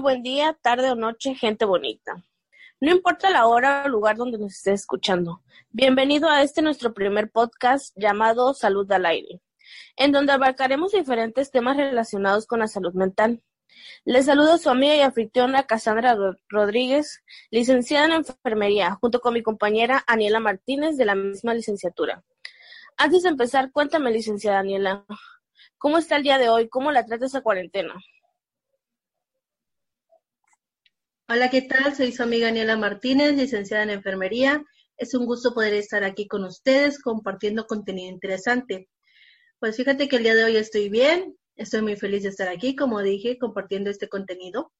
buen día, tarde o noche, gente bonita. No importa la hora o lugar donde nos estés escuchando. Bienvenido a este nuestro primer podcast llamado Salud al Aire, en donde abarcaremos diferentes temas relacionados con la salud mental. Les saludo a su amiga y anfitriona Cassandra Rodríguez, licenciada en enfermería, junto con mi compañera Aniela Martínez de la misma licenciatura. Antes de empezar, cuéntame, licenciada Aniela, ¿cómo está el día de hoy? ¿Cómo la trata esa cuarentena? Hola, ¿qué tal? Soy su amiga Aniela Martínez, licenciada en enfermería. Es un gusto poder estar aquí con ustedes compartiendo contenido interesante. Pues fíjate que el día de hoy estoy bien, estoy muy feliz de estar aquí, como dije, compartiendo este contenido.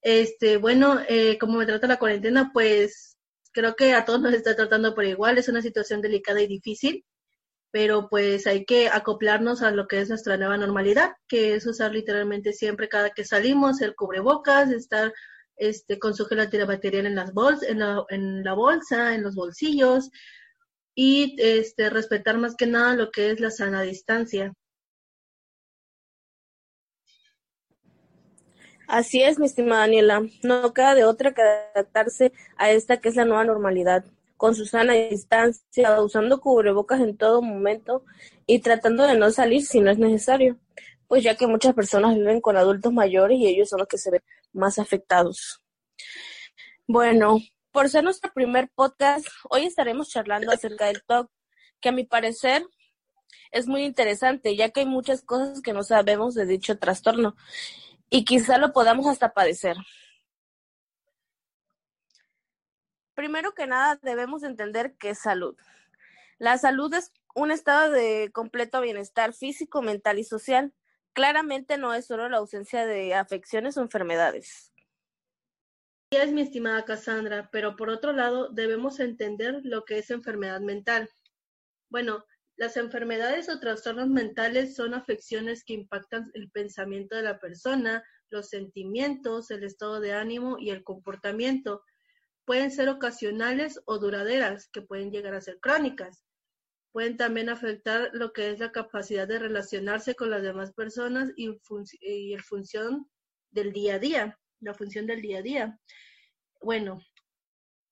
Este, bueno, eh, como me trata la cuarentena, pues creo que a todos nos está tratando por igual. Es una situación delicada y difícil, pero pues hay que acoplarnos a lo que es nuestra nueva normalidad, que es usar literalmente siempre cada que salimos el cubrebocas, estar este, con su gel antibacterial en, las bols en, la, en la bolsa, en los bolsillos y este, respetar más que nada lo que es la sana distancia. Así es, mi estimada Daniela. No queda de otra que adaptarse a esta que es la nueva normalidad, con su sana distancia, usando cubrebocas en todo momento y tratando de no salir si no es necesario, pues ya que muchas personas viven con adultos mayores y ellos son los que se ven más afectados. Bueno, por ser nuestro primer podcast, hoy estaremos charlando acerca del TOC, que a mi parecer es muy interesante, ya que hay muchas cosas que no sabemos de dicho trastorno y quizá lo podamos hasta padecer. Primero que nada, debemos entender qué es salud. La salud es un estado de completo bienestar físico, mental y social. Claramente no es solo la ausencia de afecciones o enfermedades. es mi estimada Cassandra, pero por otro lado debemos entender lo que es enfermedad mental. Bueno, las enfermedades o trastornos mentales son afecciones que impactan el pensamiento de la persona, los sentimientos, el estado de ánimo y el comportamiento. Pueden ser ocasionales o duraderas, que pueden llegar a ser crónicas pueden también afectar lo que es la capacidad de relacionarse con las demás personas y, el función del día a día, la función del día a día. Bueno,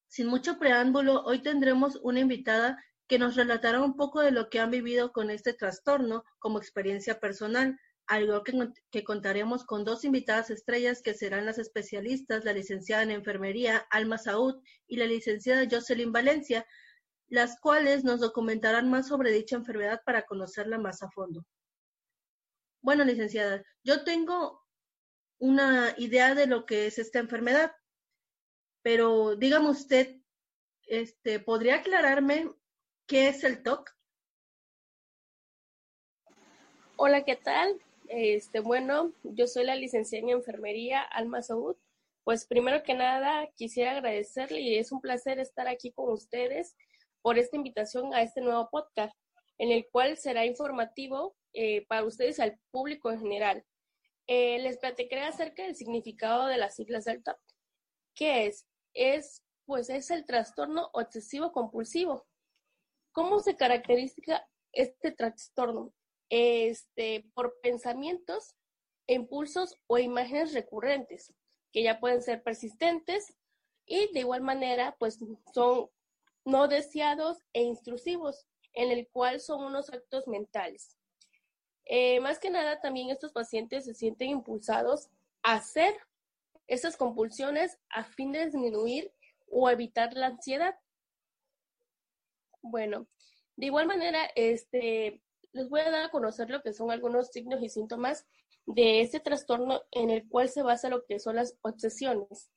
sin mucho preámbulo, hoy tendremos una invitada que nos relatará un poco de lo que han vivido con este trastorno como experiencia personal, algo que, que contaremos con dos invitadas estrellas que serán las especialistas, la licenciada en enfermería Alma Saúd y la licenciada Jocelyn Valencia, las cuales nos documentarán más sobre dicha enfermedad para conocerla más a fondo. Bueno, licenciada, yo tengo una idea de lo que es esta enfermedad, pero dígame usted, este, ¿podría aclararme qué es el TOC? Hola, ¿qué tal? Este, bueno, yo soy la licenciada en enfermería Alma Saúd. Pues primero que nada quisiera agradecerle y es un placer estar aquí con ustedes por esta invitación a este nuevo podcast, en el cual será informativo eh, para ustedes y al público en general. Eh, les platicaré acerca del significado de las siglas del TOC. ¿Qué es? Es, pues, es el trastorno obsesivo compulsivo. ¿Cómo se caracteriza este trastorno? Este, por pensamientos, impulsos o imágenes recurrentes, que ya pueden ser persistentes y de igual manera, pues, son no deseados e intrusivos, en el cual son unos actos mentales. Eh, más que nada, también estos pacientes se sienten impulsados a hacer esas compulsiones a fin de disminuir o evitar la ansiedad. Bueno, de igual manera, este, les voy a dar a conocer lo que son algunos signos y síntomas de este trastorno en el cual se basa lo que son las obsesiones.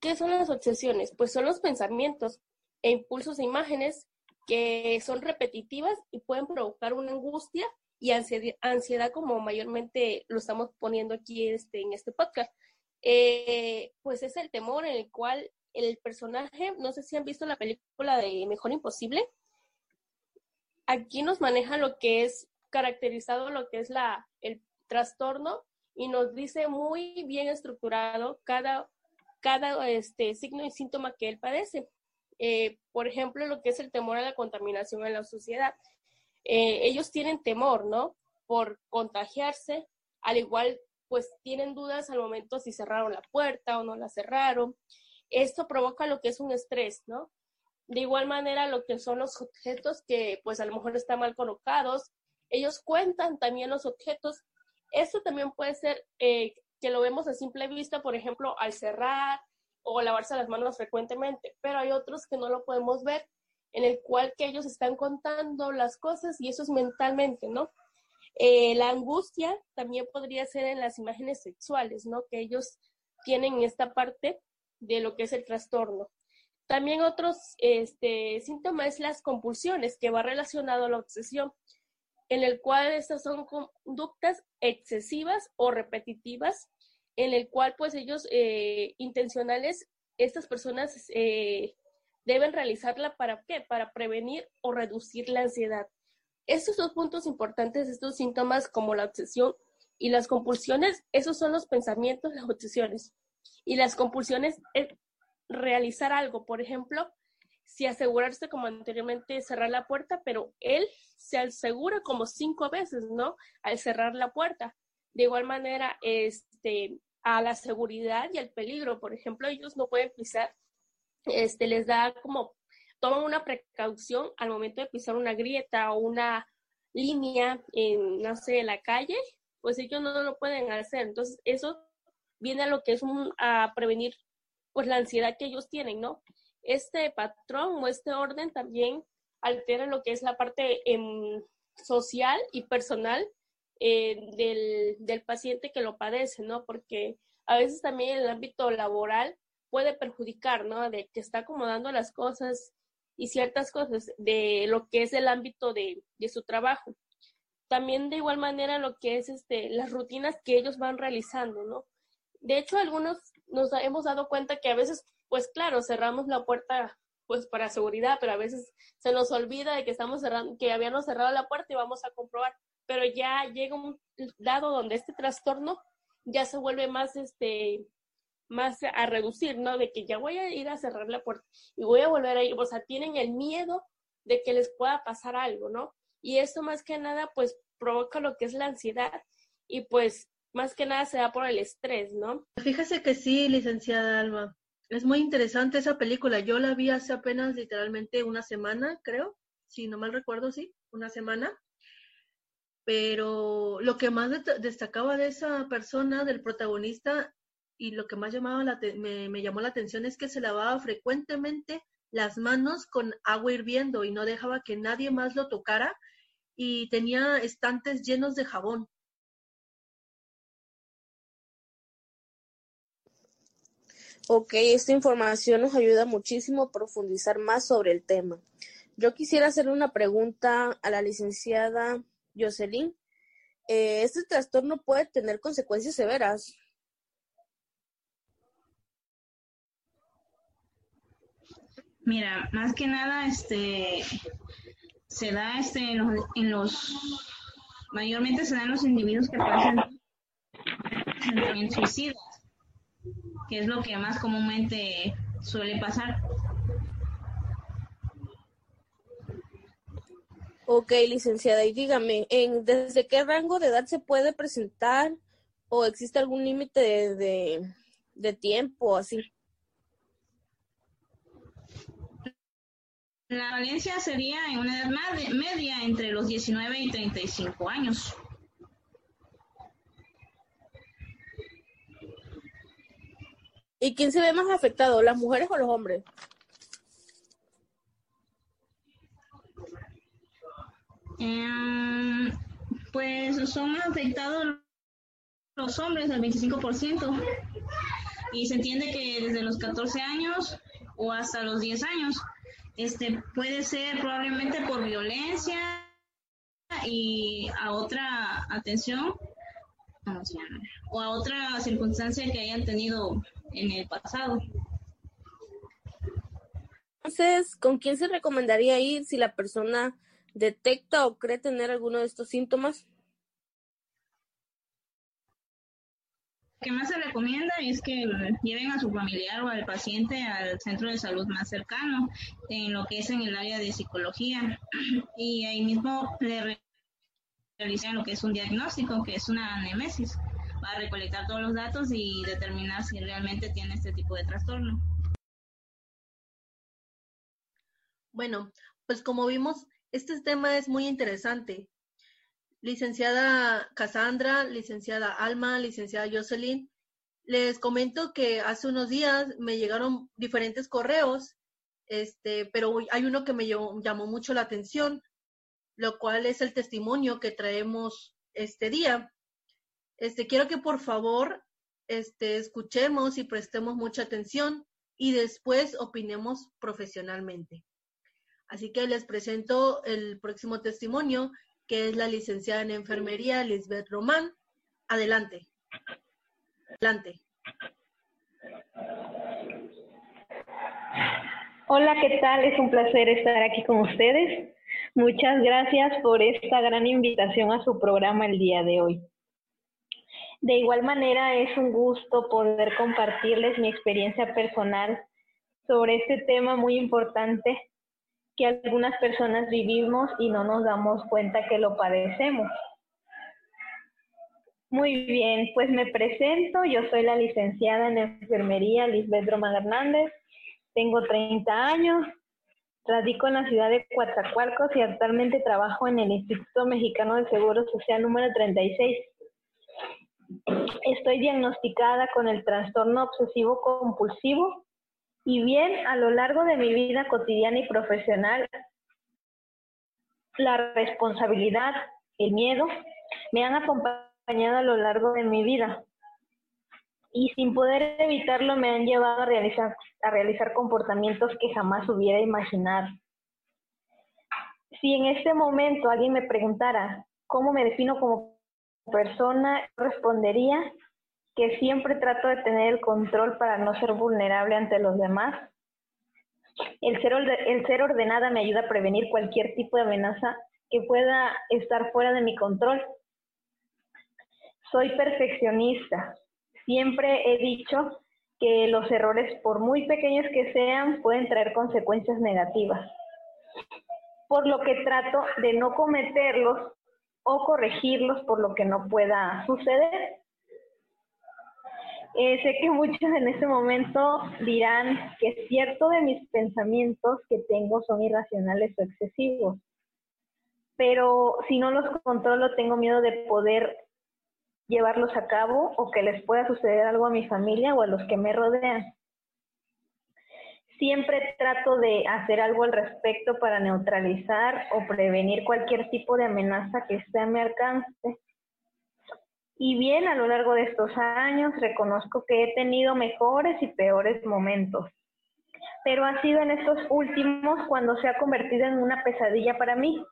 ¿Qué son las obsesiones? Pues son los pensamientos e impulsos de imágenes que son repetitivas y pueden provocar una angustia y ansiedad, como mayormente lo estamos poniendo aquí este, en este podcast. Eh, pues es el temor en el cual el personaje, no sé si han visto la película de Mejor Imposible, aquí nos maneja lo que es caracterizado, lo que es la, el trastorno y nos dice muy bien estructurado cada, cada este, signo y síntoma que él padece. Eh, por ejemplo, lo que es el temor a la contaminación en la sociedad. Eh, ellos tienen temor, ¿no? Por contagiarse, al igual pues tienen dudas al momento si cerraron la puerta o no la cerraron. Esto provoca lo que es un estrés, ¿no? De igual manera, lo que son los objetos que pues a lo mejor están mal colocados, ellos cuentan también los objetos. Esto también puede ser eh, que lo vemos a simple vista, por ejemplo, al cerrar o lavarse las manos frecuentemente, pero hay otros que no lo podemos ver, en el cual que ellos están contando las cosas y eso es mentalmente, ¿no? Eh, la angustia también podría ser en las imágenes sexuales, ¿no? Que ellos tienen esta parte de lo que es el trastorno. También otros este, síntomas es las compulsiones, que va relacionado a la obsesión, en el cual estas son conductas excesivas o repetitivas, en el cual pues ellos eh, intencionales, estas personas eh, deben realizarla para qué? Para prevenir o reducir la ansiedad. Estos dos puntos importantes, estos síntomas como la obsesión y las compulsiones, esos son los pensamientos, las obsesiones. Y las compulsiones es realizar algo, por ejemplo, si asegurarse como anteriormente cerrar la puerta, pero él se asegura como cinco veces, ¿no? Al cerrar la puerta. De igual manera, este, a la seguridad y al peligro, por ejemplo, ellos no pueden pisar, este, les da como, toman una precaución al momento de pisar una grieta o una línea en, no sé, la calle, pues ellos no lo pueden hacer. Entonces, eso viene a lo que es un, a prevenir pues la ansiedad que ellos tienen, ¿no? Este patrón o este orden también altera lo que es la parte em, social y personal eh, del, del, paciente que lo padece, ¿no? Porque a veces también el ámbito laboral puede perjudicar, ¿no? De que está acomodando las cosas y ciertas cosas de lo que es el ámbito de, de su trabajo. También de igual manera lo que es este, las rutinas que ellos van realizando, ¿no? De hecho, algunos nos hemos dado cuenta que a veces, pues claro, cerramos la puerta pues para seguridad, pero a veces se nos olvida de que estamos cerrando, que habíamos cerrado la puerta y vamos a comprobar, pero ya llega un dado donde este trastorno ya se vuelve más, este, más a reducir, ¿no? De que ya voy a ir a cerrar la puerta y voy a volver a ir, o sea, tienen el miedo de que les pueda pasar algo, ¿no? Y esto más que nada, pues provoca lo que es la ansiedad y pues más que nada se da por el estrés, ¿no? Fíjese que sí, licenciada Alma. Es muy interesante esa película. Yo la vi hace apenas literalmente una semana, creo, si no mal recuerdo, sí, una semana. Pero lo que más destacaba de esa persona, del protagonista, y lo que más llamaba la me, me llamó la atención es que se lavaba frecuentemente las manos con agua hirviendo y no dejaba que nadie más lo tocara y tenía estantes llenos de jabón. Ok, esta información nos ayuda muchísimo a profundizar más sobre el tema. Yo quisiera hacer una pregunta a la licenciada Jocelyn. Eh, ¿Este trastorno puede tener consecuencias severas? Mira, más que nada, este, se da este en los, en los mayormente se dan los individuos que pasan en suicidas que es lo que más comúnmente suele pasar. Ok, licenciada, y dígame, ¿en, ¿desde qué rango de edad se puede presentar o existe algún límite de, de, de tiempo así? La valencia sería en una edad media entre los 19 y 35 años. ¿Y quién se ve más afectado, las mujeres o los hombres? Em, pues son afectados los hombres, el 25%. Y se entiende que desde los 14 años o hasta los 10 años, este puede ser probablemente por violencia y a otra atención o a otra circunstancia que hayan tenido en el pasado. Entonces, ¿con quién se recomendaría ir si la persona detecta o cree tener alguno de estos síntomas? Lo que más se recomienda es que lleven a su familiar o al paciente al centro de salud más cercano, en lo que es en el área de psicología, y ahí mismo le realicen lo que es un diagnóstico, que es una anemesis para recolectar todos los datos y determinar si realmente tiene este tipo de trastorno. Bueno, pues como vimos, este tema es muy interesante. Licenciada Cassandra, licenciada Alma, licenciada Jocelyn, les comento que hace unos días me llegaron diferentes correos, este, pero hay uno que me llamó mucho la atención, lo cual es el testimonio que traemos este día. Este, quiero que por favor este, escuchemos y prestemos mucha atención y después opinemos profesionalmente. Así que les presento el próximo testimonio, que es la licenciada en enfermería Lisbeth Román. Adelante. Adelante. Hola, ¿qué tal? Es un placer estar aquí con ustedes. Muchas gracias por esta gran invitación a su programa el día de hoy. De igual manera, es un gusto poder compartirles mi experiencia personal sobre este tema muy importante que algunas personas vivimos y no nos damos cuenta que lo padecemos. Muy bien, pues me presento. Yo soy la licenciada en enfermería Lisbeth Roma Hernández. Tengo 30 años. Radico en la ciudad de Coatzacoalcos y actualmente trabajo en el Instituto Mexicano de Seguro Social número 36. Estoy diagnosticada con el trastorno obsesivo compulsivo y bien a lo largo de mi vida cotidiana y profesional, la responsabilidad, el miedo, me han acompañado a lo largo de mi vida y sin poder evitarlo me han llevado a realizar, a realizar comportamientos que jamás hubiera imaginado. Si en este momento alguien me preguntara cómo me defino como persona, respondería que siempre trato de tener el control para no ser vulnerable ante los demás. El ser, el ser ordenada me ayuda a prevenir cualquier tipo de amenaza que pueda estar fuera de mi control. Soy perfeccionista, Siempre he dicho que los errores, por muy pequeños que sean, pueden traer consecuencias negativas. Por lo que trato de no cometerlos o corregirlos por lo que no pueda suceder. Eh, sé que muchos en este momento dirán que cierto de mis pensamientos que tengo son irracionales o excesivos, pero si no los controlo tengo miedo de poder llevarlos a cabo o que les pueda suceder algo a mi familia o a los que me rodean. Siempre trato de hacer algo al respecto para neutralizar o prevenir cualquier tipo de amenaza que esté a mi alcance. Y bien, a lo largo de estos años reconozco que he tenido mejores y peores momentos, pero ha sido en estos últimos cuando se ha convertido en una pesadilla para mí,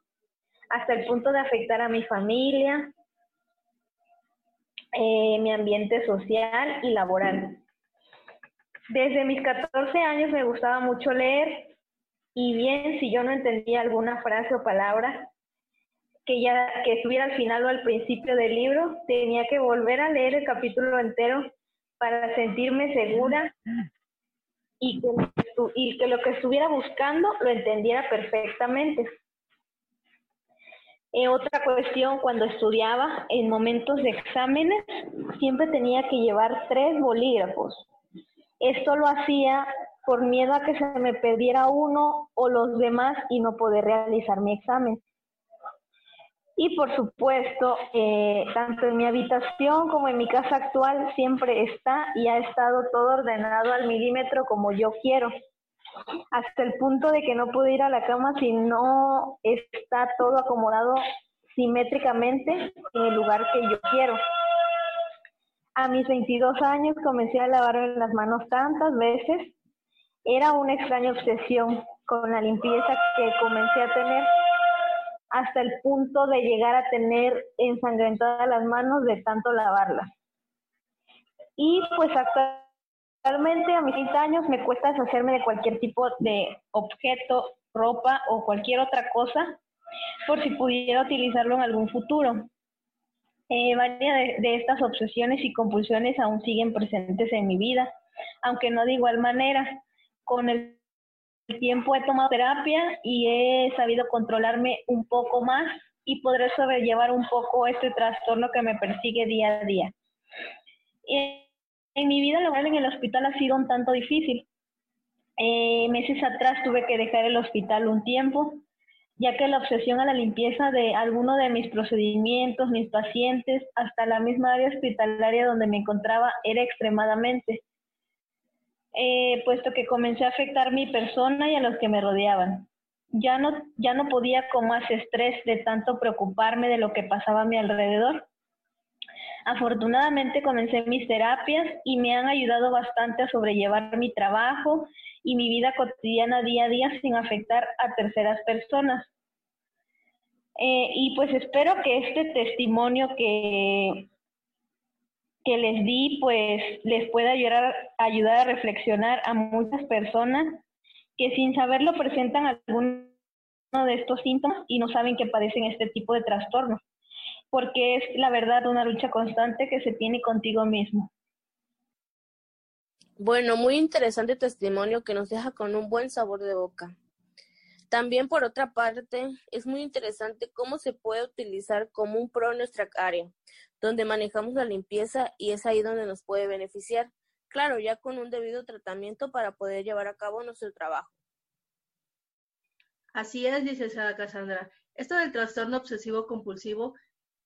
hasta el punto de afectar a mi familia, eh, mi ambiente social y laboral. Desde mis 14 años me gustaba mucho leer y bien si yo no entendía alguna frase o palabra que ya que estuviera al final o al principio del libro, tenía que volver a leer el capítulo entero para sentirme segura y que lo que estuviera buscando lo entendiera perfectamente. Eh, otra cuestión, cuando estudiaba, en momentos de exámenes, siempre tenía que llevar tres bolígrafos. Esto lo hacía por miedo a que se me perdiera uno o los demás y no poder realizar mi examen. Y por supuesto, eh, tanto en mi habitación como en mi casa actual siempre está y ha estado todo ordenado al milímetro como yo quiero hasta el punto de que no puedo ir a la cama si no está todo acomodado simétricamente en el lugar que yo quiero. A mis 22 años comencé a lavarme las manos tantas veces. Era una extraña obsesión con la limpieza que comencé a tener hasta el punto de llegar a tener ensangrentadas las manos de tanto lavarlas. Y pues hasta Realmente a mis 30 años me cuesta deshacerme de cualquier tipo de objeto, ropa o cualquier otra cosa por si pudiera utilizarlo en algún futuro. Eh, varias de, estas obsesiones y compulsiones aún siguen presentes en mi vida, aunque no de igual manera. Con el tiempo he tomado terapia y he sabido controlarme un poco más y podré sobrellevar un poco este trastorno que me persigue día a día. en mi vida laboral en el hospital ha sido un tanto difícil. Eh, meses atrás tuve que dejar el hospital un tiempo, ya que la obsesión a la limpieza de alguno de mis procedimientos, mis pacientes, hasta la misma área hospitalaria donde me encontraba era extremadamente, eh, puesto que comencé a afectar mi persona y a los que me rodeaban. Ya no, ya no podía con más estrés de tanto preocuparme de lo que pasaba a mi alrededor. Afortunadamente comencé mis terapias y me han ayudado bastante a sobrellevar mi trabajo y mi vida cotidiana día a día sin afectar a terceras personas. Eh, y pues espero que este testimonio que, que les di pues les pueda ayudar, ayudar a reflexionar a muchas personas que sin saberlo presentan alguno de estos síntomas y no saben que padecen este tipo de trastornos, porque es la verdad una lucha constante que se tiene contigo mismo. Bueno, muy interesante testimonio que nos deja con un buen sabor de boca. También, por otra parte, es muy interesante cómo se puede utilizar como un pro en nuestra área, donde manejamos la limpieza y es ahí donde nos puede beneficiar. Claro, ya con un debido tratamiento para poder llevar a cabo nuestro trabajo. Así es, licenciada Cassandra. Esto del trastorno obsesivo compulsivo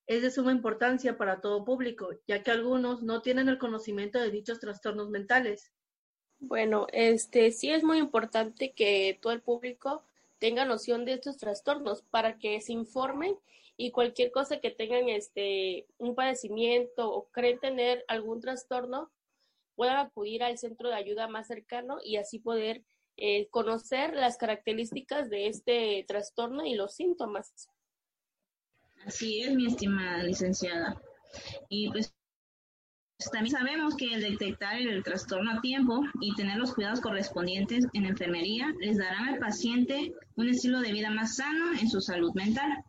es de suma importancia para todo público, ya que algunos no tienen el conocimiento de dichos trastornos mentales. Bueno, este sí es muy importante que todo el público tenga noción de estos trastornos para que se informen y cualquier cosa que tengan este un padecimiento o creen tener algún trastorno puedan acudir al centro de ayuda más cercano y así poder eh, conocer las características de este trastorno y los síntomas. Así es, mi estimada licenciada. Y pues también sabemos que el detectar el trastorno a tiempo y tener los cuidados correspondientes en enfermería les darán al paciente un estilo de vida más sano en su salud mental.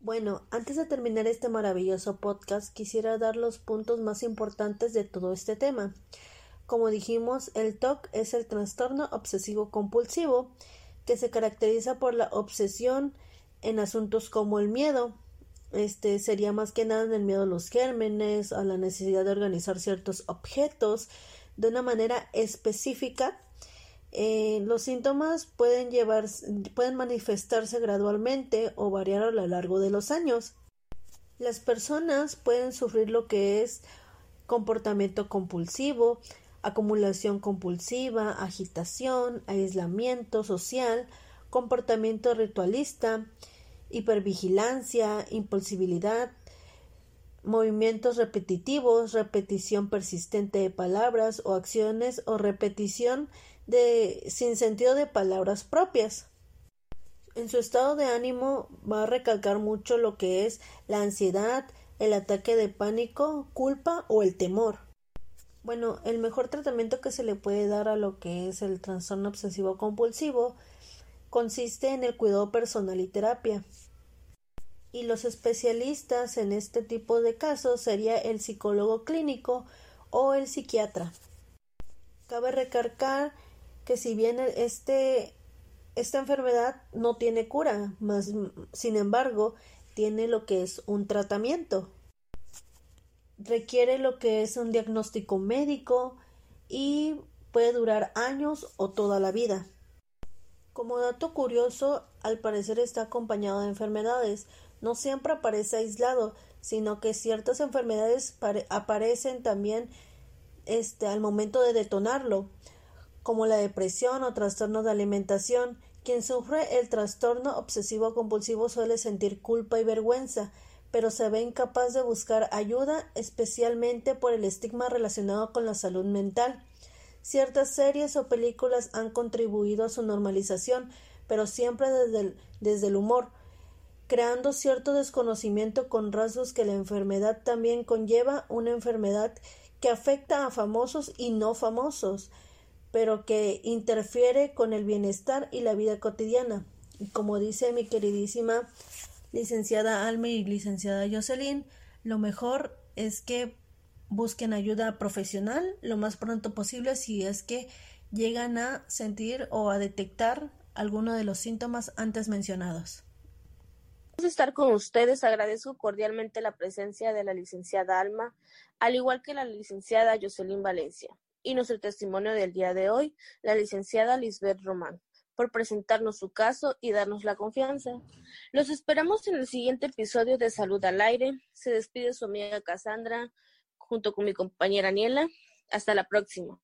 Bueno, antes de terminar este maravilloso podcast, quisiera dar los puntos más importantes de todo este tema. Como dijimos, el TOC es el trastorno obsesivo compulsivo, que se caracteriza por la obsesión en asuntos como el miedo. Este sería más que nada en el miedo a los gérmenes, a la necesidad de organizar ciertos objetos de una manera específica. Eh, los síntomas pueden llevar, pueden manifestarse gradualmente o variar a lo largo de los años. Las personas pueden sufrir lo que es comportamiento compulsivo, acumulación compulsiva, agitación, aislamiento social, comportamiento ritualista, hipervigilancia, impulsibilidad, movimientos repetitivos, repetición persistente de palabras o acciones o repetición de sin sentido de palabras propias. En su estado de ánimo va a recalcar mucho lo que es la ansiedad, el ataque de pánico, culpa o el temor. Bueno, el mejor tratamiento que se le puede dar a lo que es el trastorno obsesivo compulsivo consiste en el cuidado personal y terapia. Y los especialistas en este tipo de casos sería el psicólogo clínico o el psiquiatra. Cabe recargar que si bien este, esta enfermedad no tiene cura, más, sin embargo, tiene lo que es un tratamiento. Requiere lo que es un diagnóstico médico y puede durar años o toda la vida. Como dato curioso, al parecer está acompañado de enfermedades. No siempre aparece aislado, sino que ciertas enfermedades aparecen también este, al momento de detonarlo, como la depresión o trastorno de alimentación. Quien sufre el trastorno obsesivo compulsivo suele sentir culpa y vergüenza, pero se ve incapaz de buscar ayuda, especialmente por el estigma relacionado con la salud mental. Ciertas series o películas han contribuido a su normalización, pero siempre desde el, desde el humor, creando cierto desconocimiento con rasgos que la enfermedad también conlleva una enfermedad que afecta a famosos y no famosos, pero que interfiere con el bienestar y la vida cotidiana. Y como dice mi queridísima licenciada Alme y licenciada Jocelyn, lo mejor es que busquen ayuda profesional lo más pronto posible si es que llegan a sentir o a detectar alguno de los síntomas antes mencionados. estar con ustedes. Agradezco cordialmente la presencia de la licenciada Alma, al igual que la licenciada Jocelyn Valencia, y nuestro testimonio del día de hoy, la licenciada Lisbeth Román, por presentarnos su caso y darnos la confianza. Los esperamos en el siguiente episodio de Salud al Aire. Se despide su amiga Cassandra junto con mi compañera Aniela. Hasta la próxima.